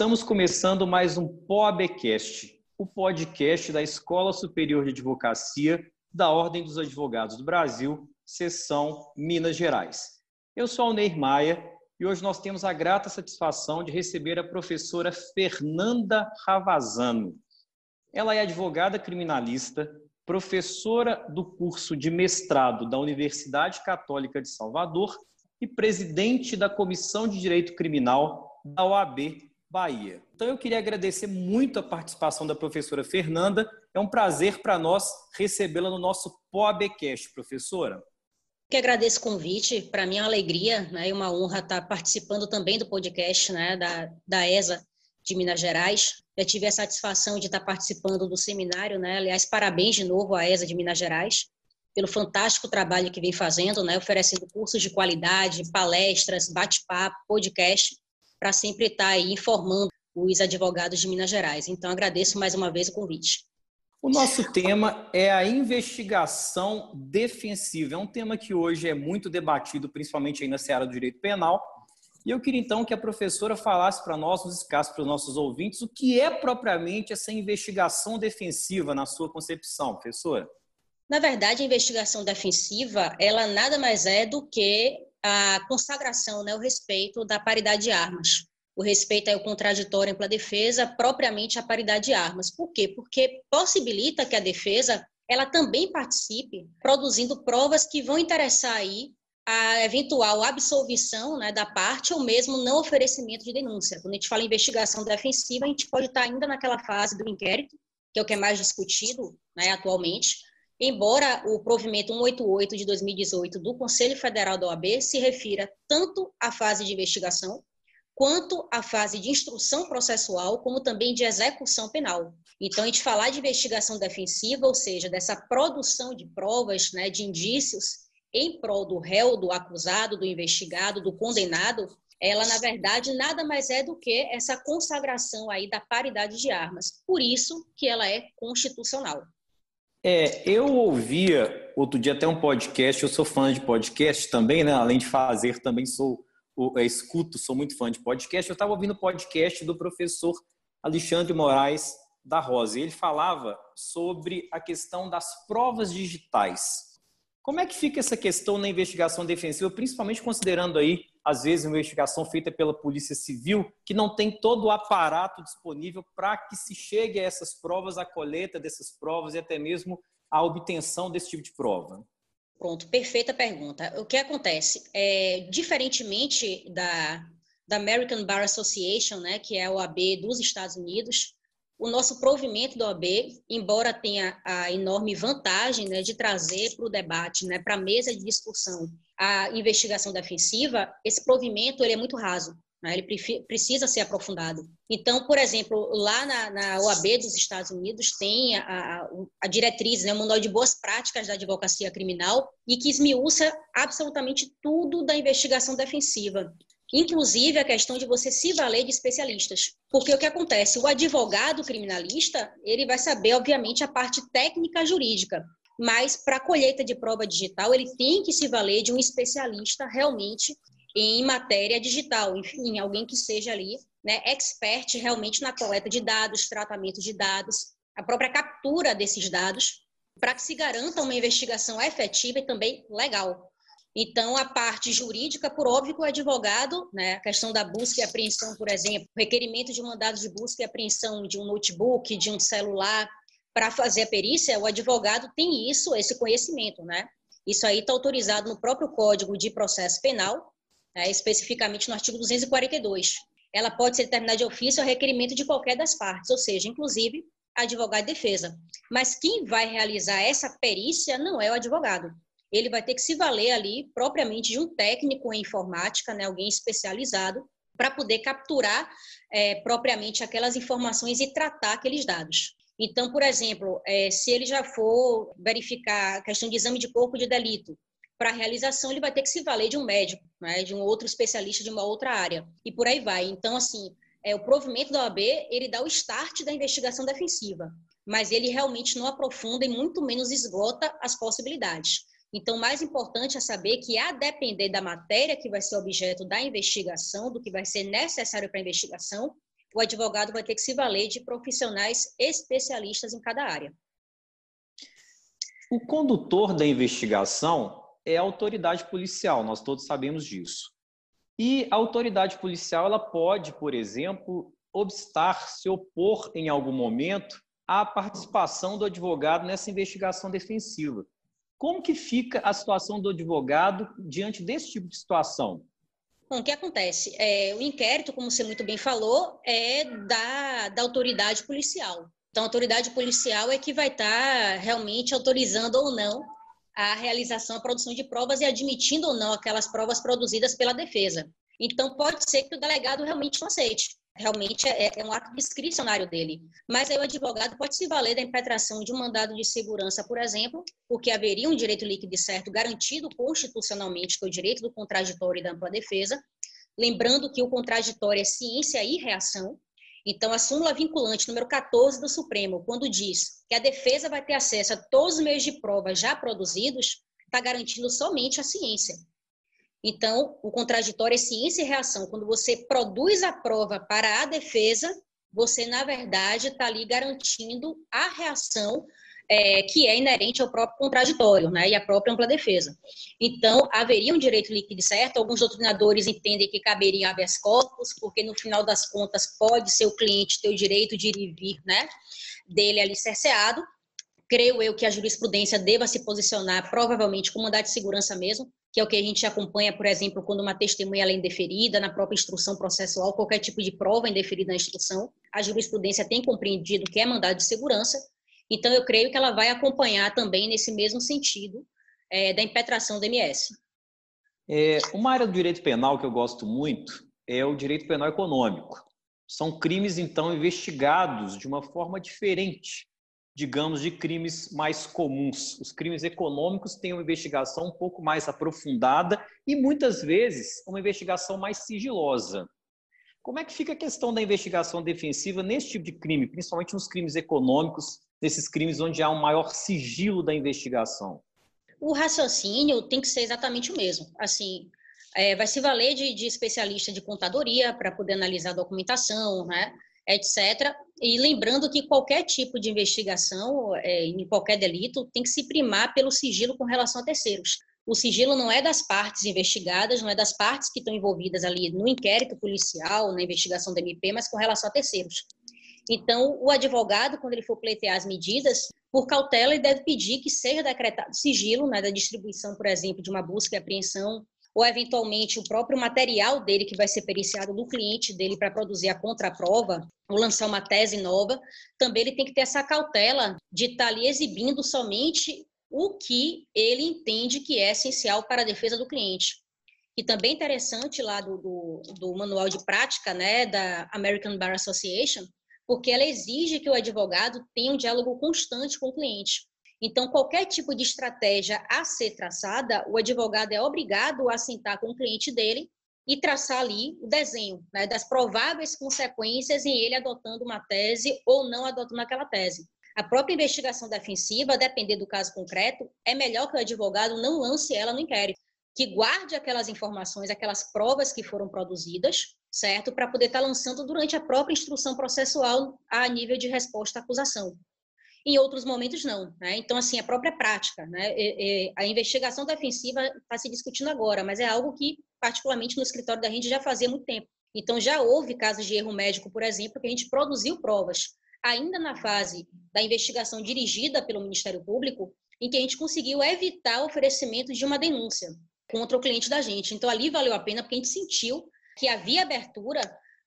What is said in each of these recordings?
Estamos começando mais um POABcast, o podcast da Escola Superior de Advocacia da Ordem dos Advogados do Brasil, seção Minas Gerais. Eu sou Alneir Maia e hoje nós temos a grata satisfação de receber a professora Fernanda Ravazano. Ela é advogada criminalista, professora do curso de mestrado da Universidade Católica de Salvador e presidente da Comissão de Direito Criminal da OAB Bahia. Então eu queria agradecer muito a participação da professora Fernanda. É um prazer para nós recebê-la no nosso POABcast, professora. Que agradeço o convite, para mim é uma alegria né, e uma honra estar participando também do podcast né, da, da ESA de Minas Gerais. Eu tive a satisfação de estar participando do seminário, né? aliás, parabéns de novo à ESA de Minas Gerais pelo fantástico trabalho que vem fazendo, né, oferecendo cursos de qualidade, palestras, bate-papo, podcast para sempre estar tá aí informando os advogados de Minas Gerais. Então, agradeço mais uma vez o convite. O nosso tema é a investigação defensiva. É um tema que hoje é muito debatido, principalmente aí na seara do direito penal. E eu queria então que a professora falasse para nós, nos explicasse para os nossos ouvintes, o que é propriamente essa investigação defensiva na sua concepção, professora. Na verdade, a investigação defensiva, ela nada mais é do que a consagração, né, o respeito da paridade de armas. O respeito é o contraditório ampla defesa, propriamente a paridade de armas. Por quê? Porque possibilita que a defesa ela também participe, produzindo provas que vão interessar aí a eventual absolvição né, da parte ou mesmo não oferecimento de denúncia. Quando a gente fala em investigação defensiva, a gente pode estar ainda naquela fase do inquérito, que é o que é mais discutido né, atualmente, embora o provimento 188 de 2018 do Conselho Federal da OAB se refira tanto à fase de investigação quanto à fase de instrução processual, como também de execução penal. Então, a gente falar de investigação defensiva, ou seja, dessa produção de provas, né, de indícios em prol do réu, do acusado, do investigado, do condenado, ela, na verdade, nada mais é do que essa consagração aí da paridade de armas. Por isso que ela é constitucional. É, eu ouvia outro dia até um podcast, eu sou fã de podcast também, né? Além de fazer, também sou é, escuto, sou muito fã de podcast. Eu estava ouvindo o podcast do professor Alexandre Moraes da Rosa. E ele falava sobre a questão das provas digitais. Como é que fica essa questão na investigação defensiva, principalmente considerando aí às vezes, uma investigação feita pela Polícia Civil, que não tem todo o aparato disponível para que se chegue a essas provas, a coleta dessas provas e até mesmo a obtenção desse tipo de prova? Pronto, perfeita pergunta. O que acontece? É, diferentemente da, da American Bar Association, né, que é a OAB dos Estados Unidos, o nosso provimento da OAB, embora tenha a enorme vantagem né, de trazer para o debate, né, para a mesa de discussão, a investigação defensiva, esse provimento ele é muito raso. Né, ele precisa ser aprofundado. Então, por exemplo, lá na, na OAB dos Estados Unidos tem a, a, a diretriz, né, o manual de boas práticas da advocacia criminal e que esmiuça absolutamente tudo da investigação defensiva inclusive a questão de você se valer de especialistas. Porque o que acontece? O advogado criminalista, ele vai saber, obviamente, a parte técnica jurídica, mas para a colheita de prova digital, ele tem que se valer de um especialista realmente em matéria digital, enfim, alguém que seja ali, né, expert realmente na coleta de dados, tratamento de dados, a própria captura desses dados, para que se garanta uma investigação efetiva e também legal. Então, a parte jurídica, por óbvio, o advogado, né, a questão da busca e apreensão, por exemplo, requerimento de mandado de busca e apreensão de um notebook, de um celular, para fazer a perícia, o advogado tem isso, esse conhecimento, né? Isso aí está autorizado no próprio Código de Processo Penal, né, especificamente no artigo 242. Ela pode ser determinada de ofício ao requerimento de qualquer das partes, ou seja, inclusive advogado de defesa. Mas quem vai realizar essa perícia não é o advogado ele vai ter que se valer ali propriamente de um técnico em informática, né, alguém especializado, para poder capturar é, propriamente aquelas informações e tratar aqueles dados. Então, por exemplo, é, se ele já for verificar a questão de exame de corpo de delito, para realização ele vai ter que se valer de um médico, né, de um outro especialista de uma outra área, e por aí vai. Então, assim, é, o provimento da OAB, ele dá o start da investigação defensiva, mas ele realmente não aprofunda e muito menos esgota as possibilidades. Então, mais importante é saber que, a depender da matéria que vai ser objeto da investigação, do que vai ser necessário para a investigação, o advogado vai ter que se valer de profissionais especialistas em cada área. O condutor da investigação é a autoridade policial, nós todos sabemos disso. E a autoridade policial ela pode, por exemplo, obstar, se opor em algum momento à participação do advogado nessa investigação defensiva. Como que fica a situação do advogado diante desse tipo de situação? Bom, o que acontece? É, o inquérito, como você muito bem falou, é da, da autoridade policial. Então, a autoridade policial é que vai estar realmente autorizando ou não a realização, a produção de provas e admitindo ou não aquelas provas produzidas pela defesa. Então, pode ser que o delegado realmente não aceite. Realmente é, é um ato discricionário dele. Mas aí o advogado pode se valer da impetração de um mandado de segurança, por exemplo, porque haveria um direito líquido e certo garantido constitucionalmente, que é o direito do contraditório e da ampla defesa. Lembrando que o contraditório é ciência e reação, então, a súmula vinculante número 14 do Supremo, quando diz que a defesa vai ter acesso a todos os meios de prova já produzidos, está garantindo somente a ciência. Então, o contraditório é ciência e reação. Quando você produz a prova para a defesa, você, na verdade, está ali garantindo a reação é, que é inerente ao próprio contraditório né, e à própria ampla defesa. Então, haveria um direito líquido certo, alguns doutrinadores entendem que caberia habeas corpus, porque no final das contas pode ser o cliente ter o direito de ir e vir né, dele ali cerceado. Creio eu que a jurisprudência deva se posicionar provavelmente com mandado de segurança mesmo, que é o que a gente acompanha, por exemplo, quando uma testemunha é indeferida, na própria instrução processual, qualquer tipo de prova indeferida na instrução, a jurisprudência tem compreendido que é mandado de segurança, então, eu creio que ela vai acompanhar também nesse mesmo sentido é, da impetração do MS. É, uma área do direito penal que eu gosto muito é o direito penal econômico. São crimes, então, investigados de uma forma diferente, digamos, de crimes mais comuns. Os crimes econômicos têm uma investigação um pouco mais aprofundada e, muitas vezes, uma investigação mais sigilosa. Como é que fica a questão da investigação defensiva nesse tipo de crime, principalmente nos crimes econômicos, nesses crimes onde há um maior sigilo da investigação? O raciocínio tem que ser exatamente o mesmo. Assim, é, vai se valer de, de especialista de contadoria para poder analisar a documentação, né, etc. E lembrando que qualquer tipo de investigação é, em qualquer delito tem que se primar pelo sigilo com relação a terceiros. O sigilo não é das partes investigadas, não é das partes que estão envolvidas ali no inquérito policial, na investigação da MP, mas com relação a terceiros. Então, o advogado, quando ele for pleitear as medidas, por cautela, ele deve pedir que seja decretado sigilo né, da distribuição, por exemplo, de uma busca e apreensão, ou eventualmente o próprio material dele que vai ser periciado do cliente dele para produzir a contraprova, ou lançar uma tese nova, também ele tem que ter essa cautela de estar tá ali exibindo somente o que ele entende que é essencial para a defesa do cliente. E também interessante lá do, do, do manual de prática né, da American Bar Association, porque ela exige que o advogado tenha um diálogo constante com o cliente. Então, qualquer tipo de estratégia a ser traçada, o advogado é obrigado a sentar com o cliente dele e traçar ali o desenho né, das prováveis consequências em ele adotando uma tese ou não adotando aquela tese. A própria investigação defensiva, a depender do caso concreto, é melhor que o advogado não lance ela no inquérito, que guarde aquelas informações, aquelas provas que foram produzidas, certo? Para poder estar tá lançando durante a própria instrução processual a nível de resposta à acusação. Em outros momentos, não. Né? Então, assim, a própria prática. Né? A investigação defensiva está se discutindo agora, mas é algo que, particularmente no escritório da gente, já fazia muito tempo. Então, já houve casos de erro médico, por exemplo, que a gente produziu provas, ainda na fase da investigação dirigida pelo Ministério Público, em que a gente conseguiu evitar o oferecimento de uma denúncia contra o cliente da gente. Então, ali valeu a pena, porque a gente sentiu que havia abertura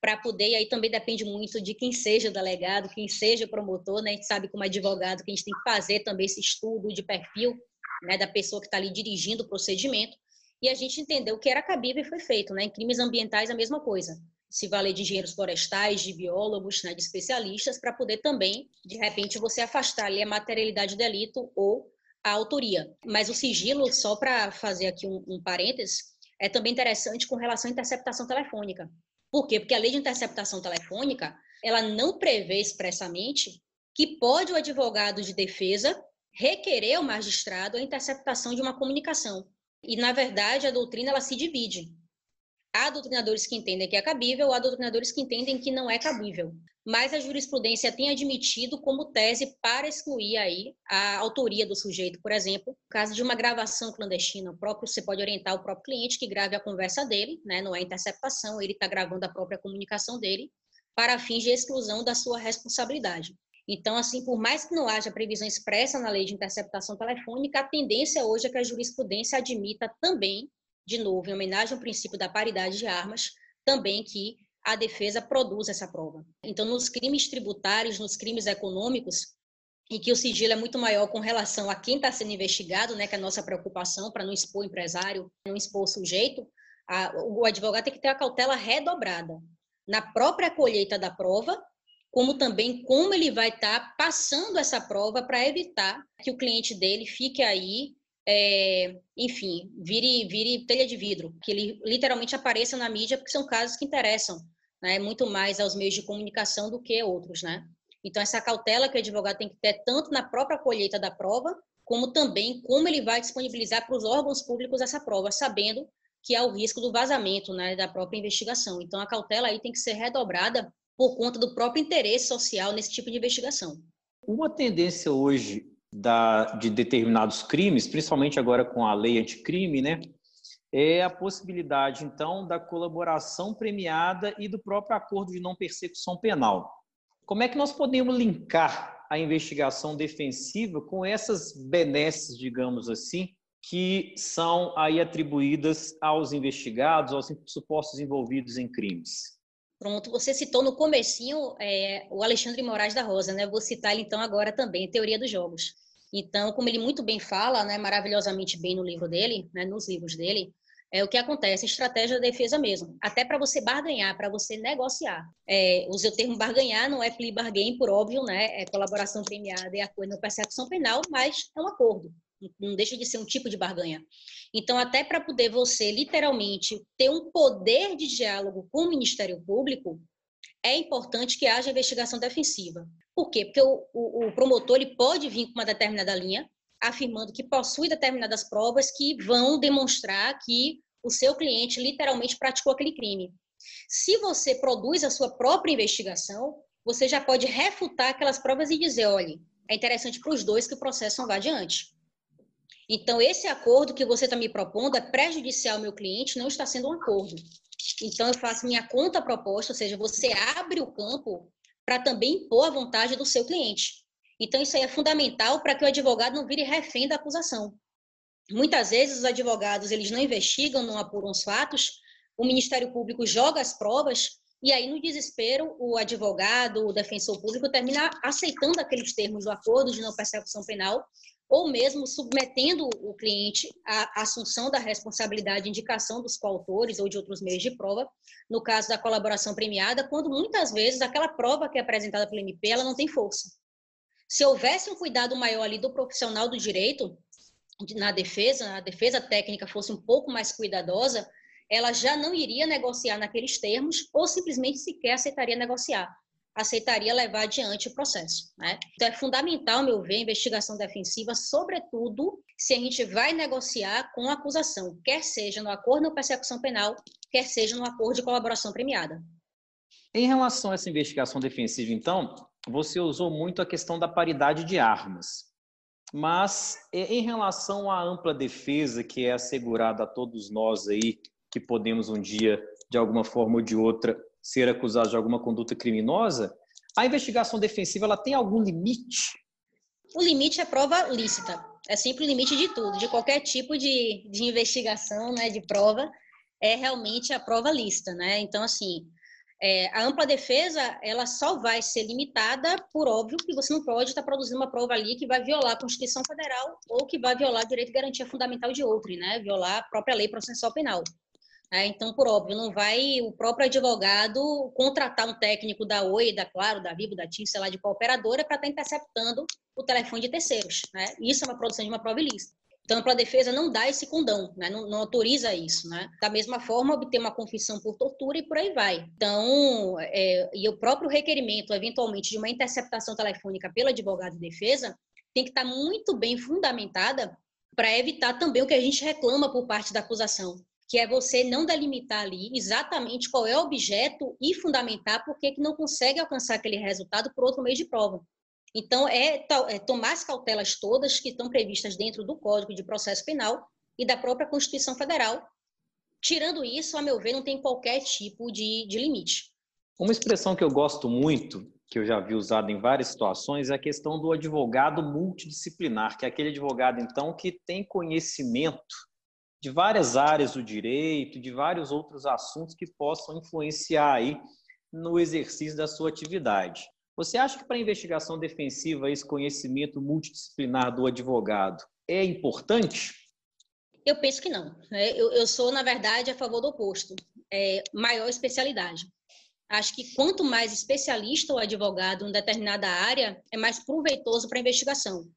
para poder, e aí também depende muito de quem seja delegado, quem seja promotor, né? A gente sabe como advogado que a gente tem que fazer também esse estudo de perfil né, da pessoa que está ali dirigindo o procedimento, e a gente entendeu que era cabível e foi feito, né? Em crimes ambientais a mesma coisa. Se valer de engenheiros florestais, de biólogos, né, de especialistas, para poder também, de repente, você afastar ali a materialidade do delito ou a autoria. Mas o sigilo, só para fazer aqui um, um parênteses, é também interessante com relação à interceptação telefônica. Por quê? Porque a lei de interceptação telefônica, ela não prevê expressamente que pode o advogado de defesa requerer ao magistrado a interceptação de uma comunicação. E, na verdade, a doutrina ela se divide. Há doutrinadores que entendem que é cabível, há doutrinadores que entendem que não é cabível. Mas a jurisprudência tem admitido como tese para excluir aí a autoria do sujeito, por exemplo, no caso de uma gravação clandestina, o próprio você pode orientar o próprio cliente que grave a conversa dele, né, não é interceptação, ele está gravando a própria comunicação dele para fins de exclusão da sua responsabilidade. Então, assim, por mais que não haja previsão expressa na lei de interceptação telefônica, a tendência hoje é que a jurisprudência admita também de novo, em homenagem ao princípio da paridade de armas, também que a defesa produza essa prova. Então, nos crimes tributários, nos crimes econômicos, em que o sigilo é muito maior com relação a quem está sendo investigado, né, que é a nossa preocupação para não expor o empresário, não expor o sujeito, a, o advogado tem que ter a cautela redobrada na própria colheita da prova, como também como ele vai estar tá passando essa prova para evitar que o cliente dele fique aí é, enfim, vire, vire telha de vidro, que ele literalmente apareça na mídia, porque são casos que interessam né, muito mais aos meios de comunicação do que outros, né? Então, essa cautela que o advogado tem que ter tanto na própria colheita da prova, como também como ele vai disponibilizar para os órgãos públicos essa prova, sabendo que há o risco do vazamento né, da própria investigação. Então, a cautela aí tem que ser redobrada por conta do próprio interesse social nesse tipo de investigação. Uma tendência hoje da, de determinados crimes, principalmente agora com a lei anticrime, né? É a possibilidade, então, da colaboração premiada e do próprio acordo de não persecução penal. Como é que nós podemos linkar a investigação defensiva com essas benesses, digamos assim, que são aí atribuídas aos investigados, aos supostos envolvidos em crimes? Pronto, você citou no comecinho é, o Alexandre Moraes da Rosa, né? Vou citar ele então agora também, Teoria dos Jogos. Então, como ele muito bem fala, né, maravilhosamente bem no livro dele, né, nos livros dele, é o que acontece, estratégia da defesa mesmo. Até para você barganhar, para você negociar. É, use o termo barganhar, não é plea bargain, por óbvio, né? É colaboração premiada e apoio na persecução penal, mas é um acordo. Não deixa de ser um tipo de barganha. Então, até para poder você, literalmente, ter um poder de diálogo com o Ministério Público, é importante que haja investigação defensiva. Por quê? Porque o, o, o promotor ele pode vir com uma determinada linha, afirmando que possui determinadas provas que vão demonstrar que o seu cliente literalmente praticou aquele crime. Se você produz a sua própria investigação, você já pode refutar aquelas provas e dizer, olha, é interessante para os dois que o processo não vá adiante. Então, esse acordo que você está me propondo é prejudicial ao meu cliente, não está sendo um acordo. Então, eu faço minha conta proposta, ou seja, você abre o campo para também impor a vontade do seu cliente. Então, isso aí é fundamental para que o advogado não vire refém da acusação. Muitas vezes, os advogados eles não investigam, não apuram os fatos, o Ministério Público joga as provas, e aí, no desespero, o advogado, o defensor público, termina aceitando aqueles termos do acordo de não persecução penal, ou mesmo submetendo o cliente à assunção da responsabilidade de indicação dos coautores ou de outros meios de prova, no caso da colaboração premiada, quando muitas vezes aquela prova que é apresentada pelo MP, ela não tem força. Se houvesse um cuidado maior ali do profissional do direito, na defesa, a defesa técnica fosse um pouco mais cuidadosa, ela já não iria negociar naqueles termos ou simplesmente sequer aceitaria negociar aceitaria levar adiante o processo. Né? Então, é fundamental, meu ver, a investigação defensiva, sobretudo se a gente vai negociar com a acusação, quer seja no acordo de persecução penal, quer seja no acordo de colaboração premiada. Em relação a essa investigação defensiva, então, você usou muito a questão da paridade de armas. Mas em relação à ampla defesa que é assegurada a todos nós aí, que podemos um dia, de alguma forma ou de outra, ser acusado de alguma conduta criminosa, a investigação defensiva ela tem algum limite? O limite é prova lícita. É sempre o limite de tudo, de qualquer tipo de, de investigação, né, de prova, é realmente a prova lícita, né? Então, assim, é, a ampla defesa, ela só vai ser limitada por óbvio que você não pode estar produzindo uma prova ali que vai violar a Constituição Federal ou que vai violar o direito de garantia fundamental de outro, né? Violar a própria lei processual penal. É, então, por óbvio, não vai o próprio advogado contratar um técnico da Oi, da Claro, da Vivo, da TIM, sei lá, de qual operadora, para estar tá interceptando o telefone de terceiros. Né? Isso é uma produção de uma prova ilícita. Então, a defesa não dá esse condão, né? não, não, autoriza isso. Né? Da mesma forma, obter uma confissão por tortura e por aí vai. Então, é, e o próprio requerimento, eventualmente, de uma interceptação telefônica pelo advogado de defesa tem que estar tá muito bem fundamentada para evitar também o que a gente reclama por parte da acusação, que é você não delimitar ali exatamente qual é o objeto e fundamentar por que não consegue alcançar aquele resultado por outro meio de prova. Então, é, é tomar as cautelas todas que estão previstas dentro do Código de Processo Penal e da própria Constituição Federal. Tirando isso, a meu ver, não tem qualquer tipo de, de limite. Uma expressão que eu gosto muito, que eu já vi usada em várias situações, é a questão do advogado multidisciplinar, que é aquele advogado, então, que tem conhecimento de várias áreas do direito, de vários outros assuntos que possam influenciar aí no exercício da sua atividade. Você acha que para a investigação defensiva esse conhecimento multidisciplinar do advogado é importante? Eu penso que não. Né? Eu, sou, na verdade, a favor do oposto. É, maior especialidade. Acho que quanto mais especialista o advogado em determinada área, é mais proveitoso para a investigação.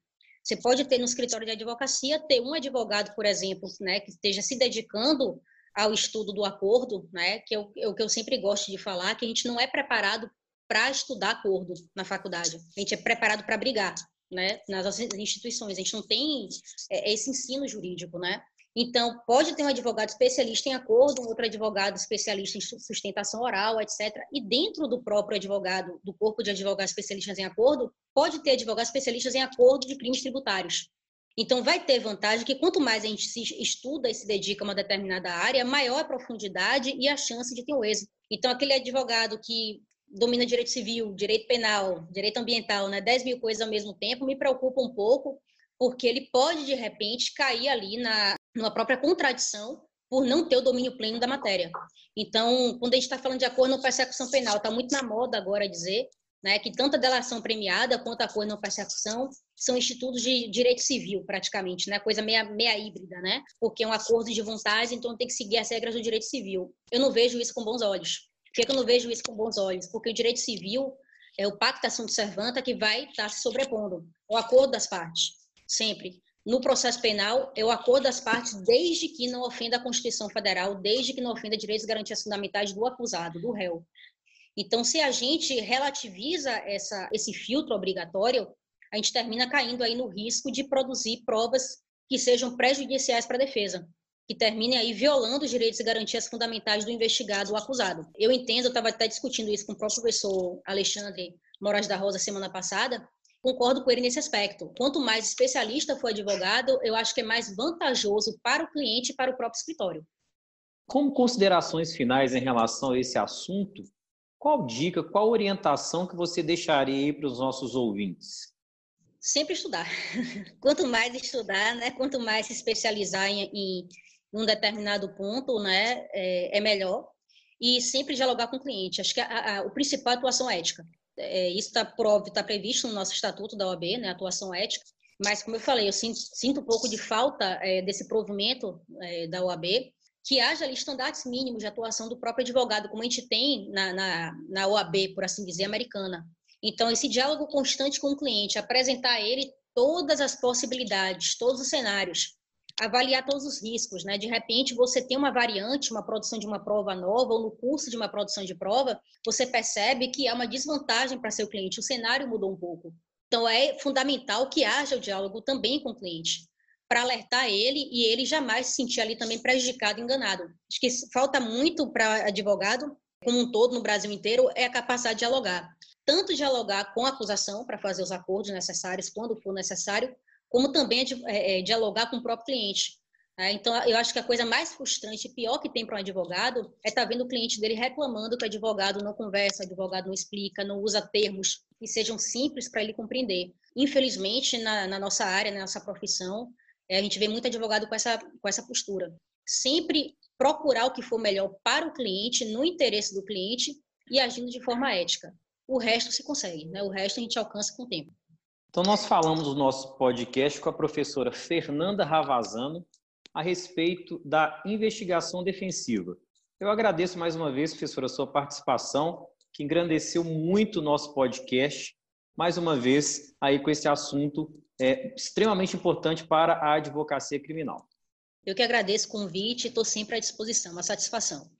Você pode ter no escritório de advocacia ter um advogado, por exemplo, né, que esteja se dedicando ao estudo do acordo, né, que é o, é que eu sempre gosto de falar, que a gente não é preparado para estudar acordo na faculdade, a gente é preparado para brigar, né, nas instituições, a gente não tem é, esse ensino jurídico, né, então, pode ter um advogado especialista em acordo, um outro advogado especialista em sustentação oral, etc. E dentro do próprio advogado, do corpo de advogados especialistas em acordo, pode ter advogados especialistas em acordo de crimes tributários. Então, vai ter vantagem que quanto mais a gente se estuda e se dedica a uma determinada área, maior a profundidade e a chance de ter um êxito. Então, aquele advogado que domina direito civil, direito penal, direito ambiental, né, 10 mil coisas ao mesmo tempo, me preocupa um pouco, porque ele pode, de repente, cair ali na, numa própria contradição por não ter o domínio pleno da matéria. Então, quando a gente está falando de acordo não persecução penal, está muito na moda agora dizer né, que tanto a delação premiada quanto a acordo não persecução são institutos de direito civil, praticamente, né, coisa meia, meia híbrida, né, porque é um acordo de vontade, então tem que seguir as regras do direito civil. Eu não vejo isso com bons olhos. Por que eu não vejo isso com bons olhos? Porque o direito civil é o pacto de servanta que vai estar tá se sobrepondo, o acordo das partes sempre. No processo penal, é o acordo das partes desde que não ofenda a Constituição Federal, desde que não ofenda direitos e garantias fundamentais do acusado, do réu. Então, se a gente relativiza essa, esse filtro obrigatório, a gente termina caindo aí no risco de produzir provas que sejam prejudiciais para a defesa, que terminem aí violando os direitos e garantias fundamentais do investigado ou acusado. Eu entendo, eu estava até discutindo isso com o próprio professor Alexandre Moraes da Rosa semana passada, concordo com ele nesse aspecto. Quanto mais especialista for advogado, eu acho que é mais vantajoso para o cliente e para o próprio escritório. Como considerações finais em relação a esse assunto, qual dica, qual orientação que você deixaria para os nossos ouvintes? Sempre estudar. Quanto mais estudar, né, quanto mais se especializar em, em um determinado ponto, né, é, é melhor. E sempre dialogar com o cliente. Acho que a, a, o principal é a atuação ética é, isso está tá previsto no nosso estatuto da OAB, né, atuação ética, mas como eu falei, eu sinto, sinto um pouco de falta é, desse provimento é, da OAB, que haja ali estandartes mínimos de atuação do próprio advogado, como a gente tem na, na, na OAB, por assim dizer, americana. Então, esse diálogo constante com o cliente, apresentar a ele todas as possibilidades, todos os cenários, avaliar todos os riscos, né? De repente você tem uma variante, uma produção de uma prova nova ou no curso de uma produção de prova, você percebe que há uma desvantagem para seu cliente, o cenário mudou um pouco. Então é fundamental que haja o diálogo também com o cliente, para alertar ele e ele jamais se sentir ali também prejudicado, enganado. Acho que falta muito para advogado, como um todo no Brasil inteiro, é a capacidade de dialogar. Tanto dialogar com a acusação para fazer os acordos necessários quando for necessário, como também é, é, dialogar com o próprio cliente. Tá? Então, eu acho que a coisa mais frustrante e pior que tem para um advogado é estar tá vendo o cliente dele reclamando que o advogado não conversa, o advogado não explica, não usa termos que sejam simples para ele compreender. Infelizmente, na, na, nossa área, na nossa profissão, é, a gente vê muito advogado com essa, com essa postura. Sempre procurar o que for melhor para o cliente, no interesse do cliente e agindo de forma ética. O resto se consegue, né? o resto a gente alcança com o tempo. Então, nós falamos no nosso podcast com a professora Fernanda Ravazano a respeito da investigação defensiva. Eu agradeço mais uma vez, professora, a sua participação, que engrandeceu muito o nosso podcast, mais uma vez, aí com esse assunto é, extremamente importante para a advocacia criminal. Eu que agradeço o convite estou sempre à disposição. Uma satisfação.